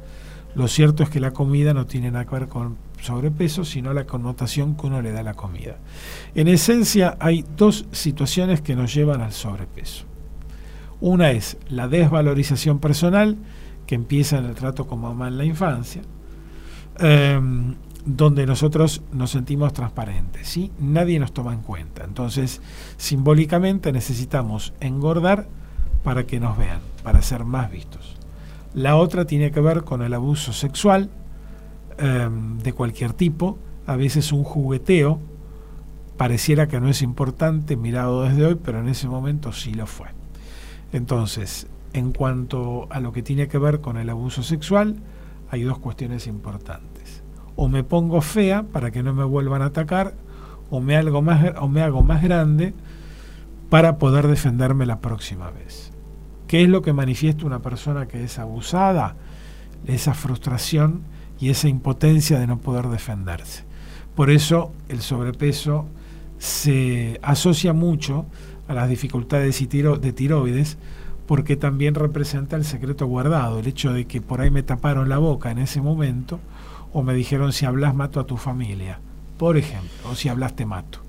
Lo cierto es que la comida no tiene nada que ver con sobrepeso, sino la connotación que uno le da a la comida. En esencia hay dos situaciones que nos llevan al sobrepeso. Una es la desvalorización personal, que empieza en el trato con mamá en la infancia, em, donde nosotros nos sentimos transparentes, ¿sí? Nadie nos toma en cuenta. Entonces, simbólicamente necesitamos engordar para que nos vean, para ser más vistos. La otra tiene que ver con el abuso sexual em, de cualquier tipo, a veces un jugueteo, pareciera que no es importante mirado desde hoy, pero en ese momento sí lo fue. Entonces, en cuanto a lo que tiene que ver con el abuso sexual, hay dos cuestiones importantes. O me pongo fea para que no me vuelvan a atacar, o me hago más, o me hago más grande para poder defenderme la próxima vez. ¿Qué es lo que manifiesta una persona que es abusada? Esa frustración y esa impotencia de no poder defenderse. Por eso el sobrepeso se asocia mucho a las dificultades de tiroides, porque también representa el secreto guardado, el hecho de que por ahí me taparon la boca en ese momento, o me dijeron si hablas mato a tu familia, por ejemplo, o si hablas te mato.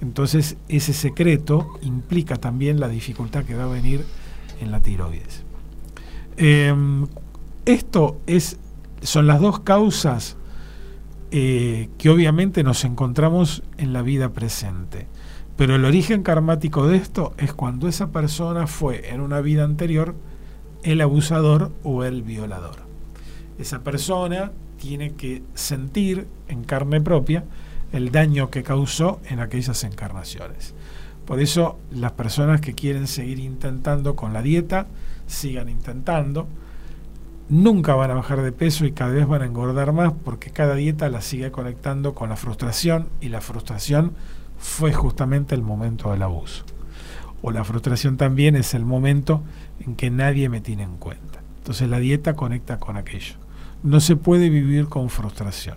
Entonces ese secreto implica también la dificultad que va a venir en la tiroides. Em, esto es, son las dos causas eh, que obviamente nos encontramos en la vida presente. Pero el origen karmático de esto es cuando esa persona fue en una vida anterior el abusador o el violador. Esa persona tiene que sentir en carne propia el daño que causó en aquellas encarnaciones. Por eso las personas que quieren seguir intentando con la dieta, sigan intentando. Nunca van a bajar de peso y cada vez van a engordar más porque cada dieta la sigue conectando con la frustración y la frustración fue justamente el momento del abuso. O la frustración también es el momento en que nadie me tiene en cuenta. Entonces la dieta conecta con aquello. No se puede vivir con frustración.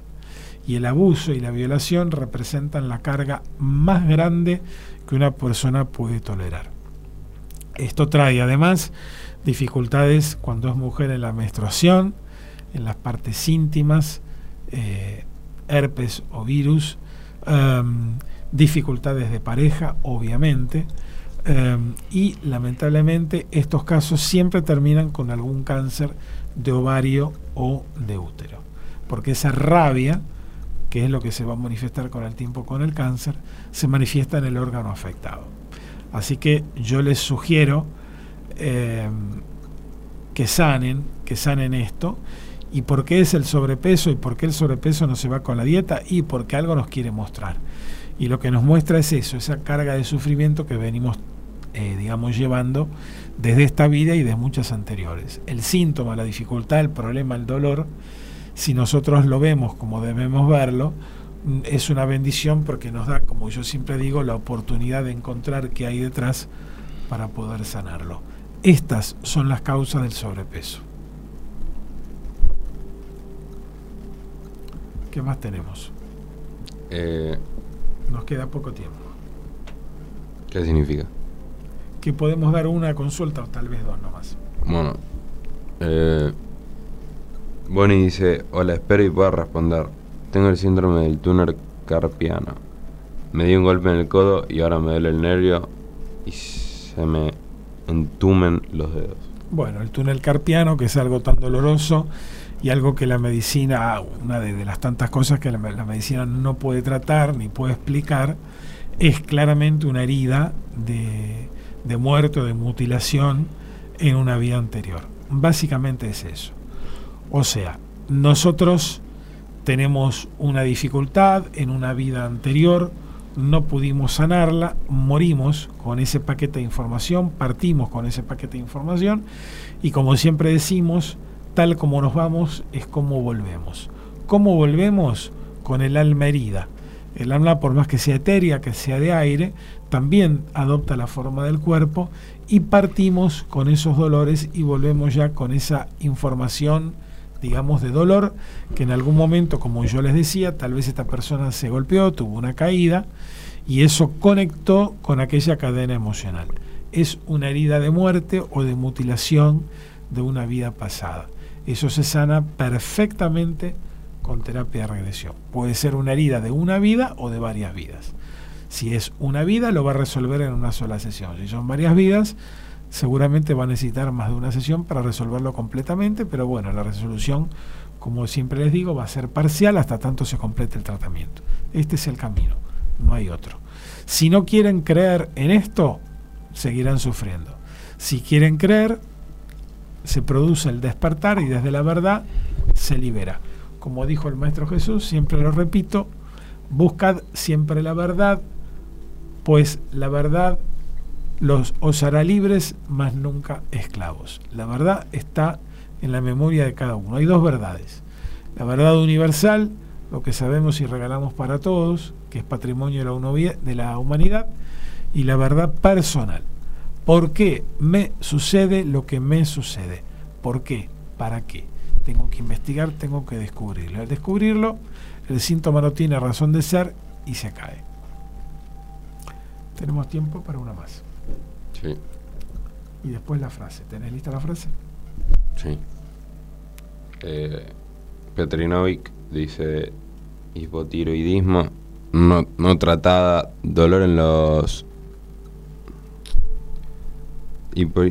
Y el abuso y la violación representan la carga más grande que una persona puede tolerar. Esto trae además dificultades cuando es mujer en la menstruación, en las partes íntimas, eh, herpes o virus, em, dificultades de pareja, obviamente, em, y lamentablemente estos casos siempre terminan con algún cáncer de ovario o de útero, porque esa rabia, que es lo que se va a manifestar con el tiempo con el cáncer, se manifiesta en el órgano afectado. Así que yo les sugiero em, que sanen, que sanen esto. ¿Y por qué es el sobrepeso? ¿Y por qué el sobrepeso no se va con la dieta? Y porque algo nos quiere mostrar. Y lo que nos muestra es eso, esa carga de sufrimiento que venimos, eh, digamos, llevando desde esta vida y de muchas anteriores. El síntoma, la dificultad, el problema, el dolor, si nosotros lo vemos como debemos verlo, mm, es una bendición porque nos da, como yo siempre digo, la oportunidad de encontrar qué hay detrás para poder sanarlo. Estas son las causas del sobrepeso. ¿Qué más tenemos? Eh, Nos queda poco tiempo. ¿Qué significa? Que podemos dar una consulta o tal vez dos nomás. Bueno, eh, Bonnie dice, hola, espero y pueda responder. Tengo el síndrome del túnel carpiano. Me di un golpe en el codo y ahora me duele el nervio y se me entumen los dedos. Bueno, el túnel carpiano, que es algo tan doloroso y algo que la medicina, una de, las tantas cosas que la, la, medicina no puede tratar ni puede explicar, es claramente una herida de, de muerte o de mutilación en una vida anterior. Básicamente es eso. O sea, nosotros tenemos una dificultad en una vida anterior, no pudimos sanarla, morimos con ese paquete de información, partimos con ese paquete de información y como siempre decimos, tal como nos vamos es como volvemos. ¿Cómo volvemos? Con el alma herida. El alma, por más que sea etérea, que sea de aire, también adopta la forma del cuerpo y partimos con esos dolores y volvemos ya con esa información, digamos, de dolor, que en algún momento, como yo les decía, tal vez esta persona se golpeó, tuvo una caída y eso conectó con aquella cadena emocional. Es una herida de muerte o de mutilación de una vida pasada. Eso se sana perfectamente con terapia de regresión. Puede ser una herida de una vida o de varias vidas. Si es una vida, lo va a resolver en una sola sesión. Si son varias vidas, seguramente va a necesitar más de una sesión para resolverlo completamente, pero bueno, la resolución, como siempre les digo, va a ser parcial hasta tanto se complete el tratamiento. Este es el camino, no hay otro. Si no quieren creer en esto, seguirán sufriendo. Si quieren creer, se produce el despertar y desde la verdad se libera. Como dijo el Maestro Jesús, siempre lo repito, buscad siempre la verdad, pues la verdad los os hará libres, mas nunca esclavos. La verdad está en la memoria de cada uno. Hay dos verdades. La verdad universal, lo que sabemos y regalamos para todos, que es patrimonio de la humanidad, y la verdad personal. ¿Por qué me sucede lo que me sucede? ¿Por qué? ¿Para qué? Tengo que investigar, tengo que descubrirlo. Al descubrirlo, el síntoma no tiene razón de ser y se cae. Tenemos tiempo para una más. Sí. Y después la frase. ¿Tenés lista la frase? Sí. Eh, Petrinovic dice hipotiroidismo no, no tratada, dolor en los Hipo,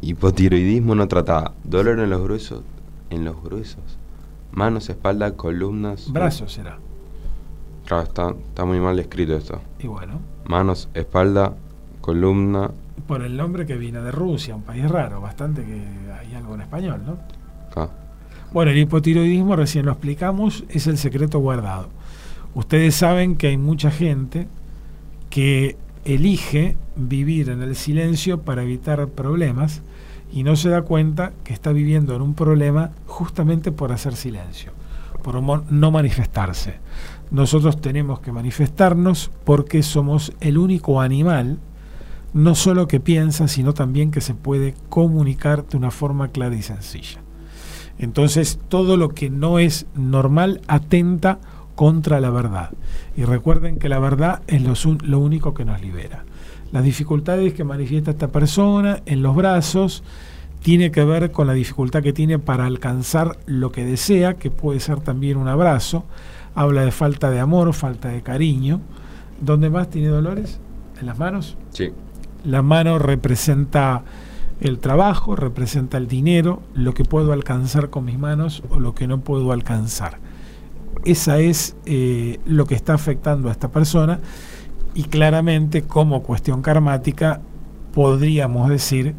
hipotiroidismo no tratada, dolor en los gruesos, en los gruesos Manos, espalda, columnas. Brazos será. Claro, está, está muy mal escrito esto. Y bueno. Manos, espalda, columna. Por el nombre que viene de Rusia, un país raro, bastante que hay algo en español, ¿no? Acá. Bueno, el hipotiroidismo, recién lo explicamos, es el secreto guardado. Ustedes saben que hay mucha gente que elige vivir en el silencio para evitar problemas y no se da cuenta que está viviendo en un problema justamente por hacer silencio, por no manifestarse. Nosotros tenemos que manifestarnos porque somos el único animal, no solo que piensa, sino también que se puede comunicar de una forma clara y sencilla. Entonces, todo lo que no es normal atenta contra la verdad. Y recuerden que la verdad es lo, único que nos libera. Las dificultades que manifiesta esta persona en los brazos tiene que ver con la dificultad que tiene para alcanzar lo que desea, que puede ser también un abrazo. Habla de falta de amor, falta de cariño. ¿Dónde más tiene dolores? ¿En las manos? Sí. La mano representa el trabajo, representa el dinero, lo que puedo alcanzar con mis manos o lo que no puedo alcanzar. Esa es eh, lo que está afectando a esta persona y claramente como cuestión karmática podríamos decir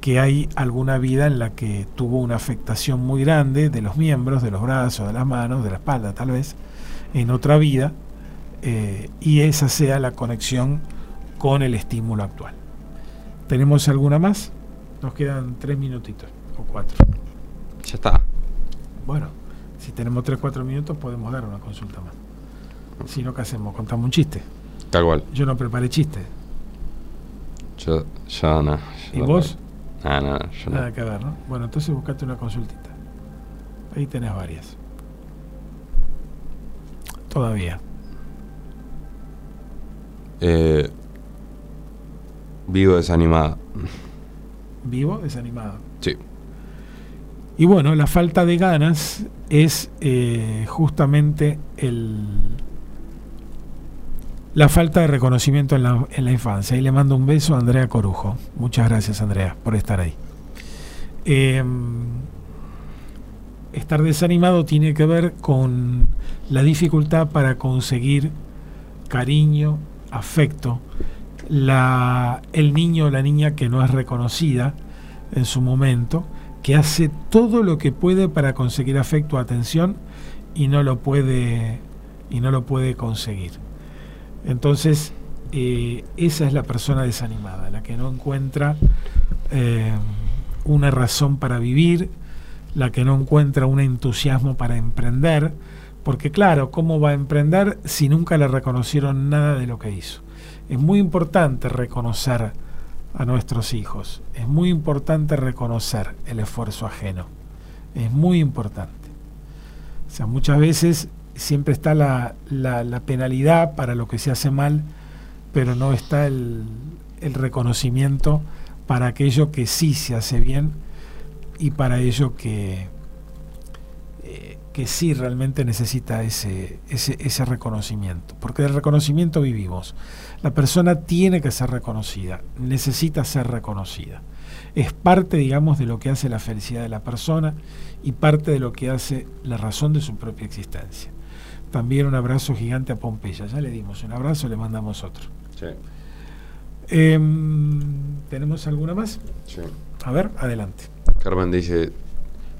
que hay alguna vida en la que tuvo una afectación muy grande de los miembros, de los brazos, de las manos, de la espalda tal vez, en otra vida, eh, y esa sea la conexión con el estímulo actual. ¿Tenemos alguna más? Nos quedan tres minutitos o cuatro. Ya está. Bueno, si tenemos tres, cuatro minutos podemos dar una consulta más. Si no, ¿qué hacemos? Contamos un chiste. Tal cual. Yo no preparé chiste. Yo, yo no. ¿Y vos? No, yo Nada que ver, ¿no? Bueno, entonces buscate una consultita. Ahí tenés varias. Todavía. Eh, vivo desanimado. Vivo desanimado. Sí. Y bueno, la falta de ganas es eh, justamente el, la falta de reconocimiento en la, infancia. Y le mando un beso a Andrea Corujo. Muchas gracias, Andrea, por estar ahí. Em, estar desanimado tiene que ver con la dificultad para conseguir cariño, afecto. La, el niño o la niña que no es reconocida en su momento que hace todo lo que puede para conseguir afecto o atención y no lo puede y no lo puede conseguir. Entonces, eh, esa es la persona desanimada, la que no encuentra eh, una razón para vivir, la que no encuentra un entusiasmo para emprender, porque claro, ¿cómo va a emprender si nunca le reconocieron nada de lo que hizo? Es muy importante reconocer a nuestros hijos. Es muy importante reconocer el esfuerzo ajeno. Es muy importante. O sea, muchas veces siempre está la, la, penalidad para lo que se hace mal, pero no está el, el reconocimiento para aquello que sí se hace bien y para ello que, eh, que sí realmente necesita ese, ese, ese reconocimiento. Porque del reconocimiento vivimos. La persona tiene que ser reconocida, necesita ser reconocida. Es parte, digamos, de lo que hace la felicidad de la persona y parte de lo que hace la razón de su propia existencia. También un abrazo gigante a Pompeya. Ya le dimos un abrazo, le mandamos otro. Sí. Em, ¿Tenemos alguna más? Sí. A ver, adelante. Carmen dice,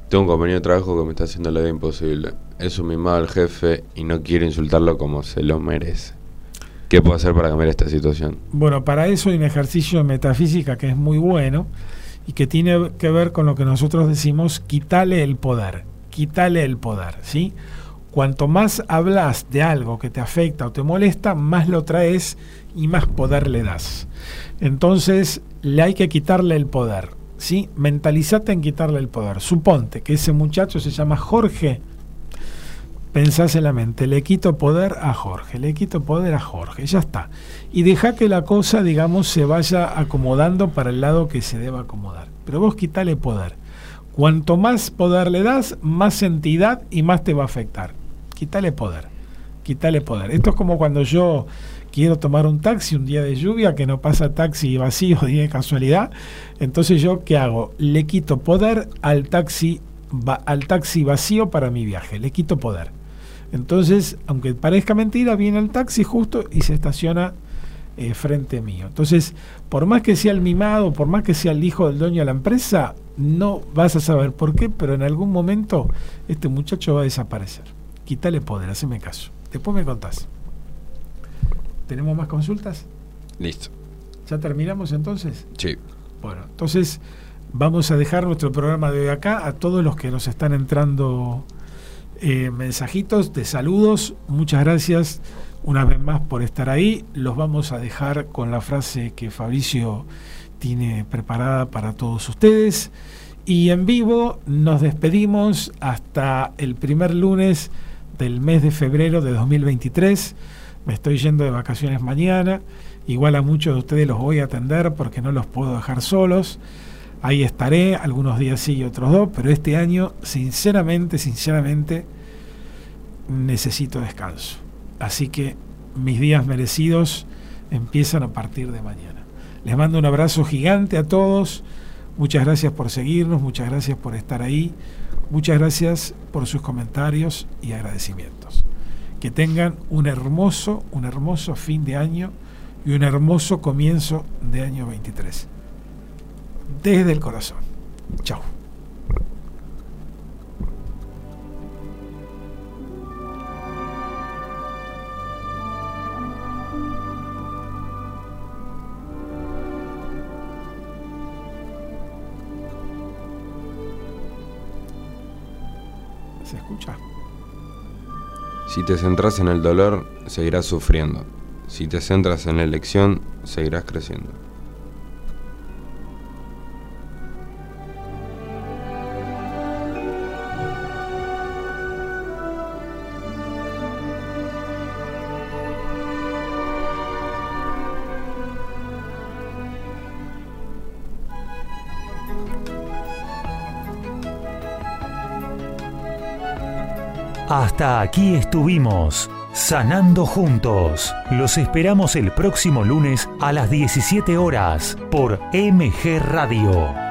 tengo un compañero de trabajo que me está haciendo la vida imposible. Es un mimado al jefe y no quiero insultarlo como se lo merece. ¿Qué puedo hacer para cambiar esta situación? Bueno, para eso hay un ejercicio de metafísica que es muy bueno y que tiene que ver con lo que nosotros decimos, quítale el poder, quítale el poder, ¿sí? Cuanto más hablas de algo que te afecta o te molesta, más lo traes y más poder le das. Entonces, le hay que quitarle el poder, ¿sí? Mentalizate en quitarle el poder. Suponte que ese muchacho se llama Jorge pensás en la mente, le quito poder a Jorge, le quito poder a Jorge, ya está. Y deja que la cosa, digamos, se vaya acomodando para el lado que se deba acomodar. Pero vos quitale poder. Cuanto más poder le das, más entidad y más te va a afectar. Quítale poder, quítale poder. Esto es como cuando yo quiero tomar un taxi un día de lluvia, que no pasa taxi vacío, día de casualidad. Entonces yo, ¿qué hago? Le quito poder al taxi al taxi vacío para mi viaje, le quito poder. Entonces, aunque parezca mentira, viene el taxi justo y se estaciona eh, frente mío. Entonces, por más que sea el mimado, por más que sea el hijo del dueño de la empresa, no vas a saber por qué, pero en algún momento este muchacho va a desaparecer. Quítale poder, haceme caso. Después me contás. ¿Tenemos más consultas? Listo. ¿Ya terminamos entonces? Sí. Bueno, entonces vamos a dejar nuestro programa de hoy acá a todos los que nos están entrando eh, mensajitos de saludos. Muchas gracias una vez más por estar ahí. Los vamos a dejar con la frase que Fabricio tiene preparada para todos ustedes. Y en vivo nos despedimos hasta el primer lunes del mes de febrero de 2023. Me estoy yendo de vacaciones mañana. Igual a muchos de ustedes los voy a atender porque no los puedo dejar solos. Ahí estaré, algunos días sí y otros dos, pero este año, sinceramente, sinceramente, necesito descanso. Así que mis días merecidos empiezan a partir de mañana. Les mando un abrazo gigante a todos. Muchas gracias por seguirnos, muchas gracias por estar ahí, muchas gracias por sus comentarios y agradecimientos. Que tengan un hermoso, un hermoso fin de año y un hermoso comienzo de año 23. Desde el corazón. Chao. ¿Se escucha? Si te centras en el dolor, seguirás sufriendo. Si te centras en la elección, seguirás creciendo. Hasta aquí estuvimos, sanando juntos. Los esperamos el próximo lunes a las 17 horas por MG Radio.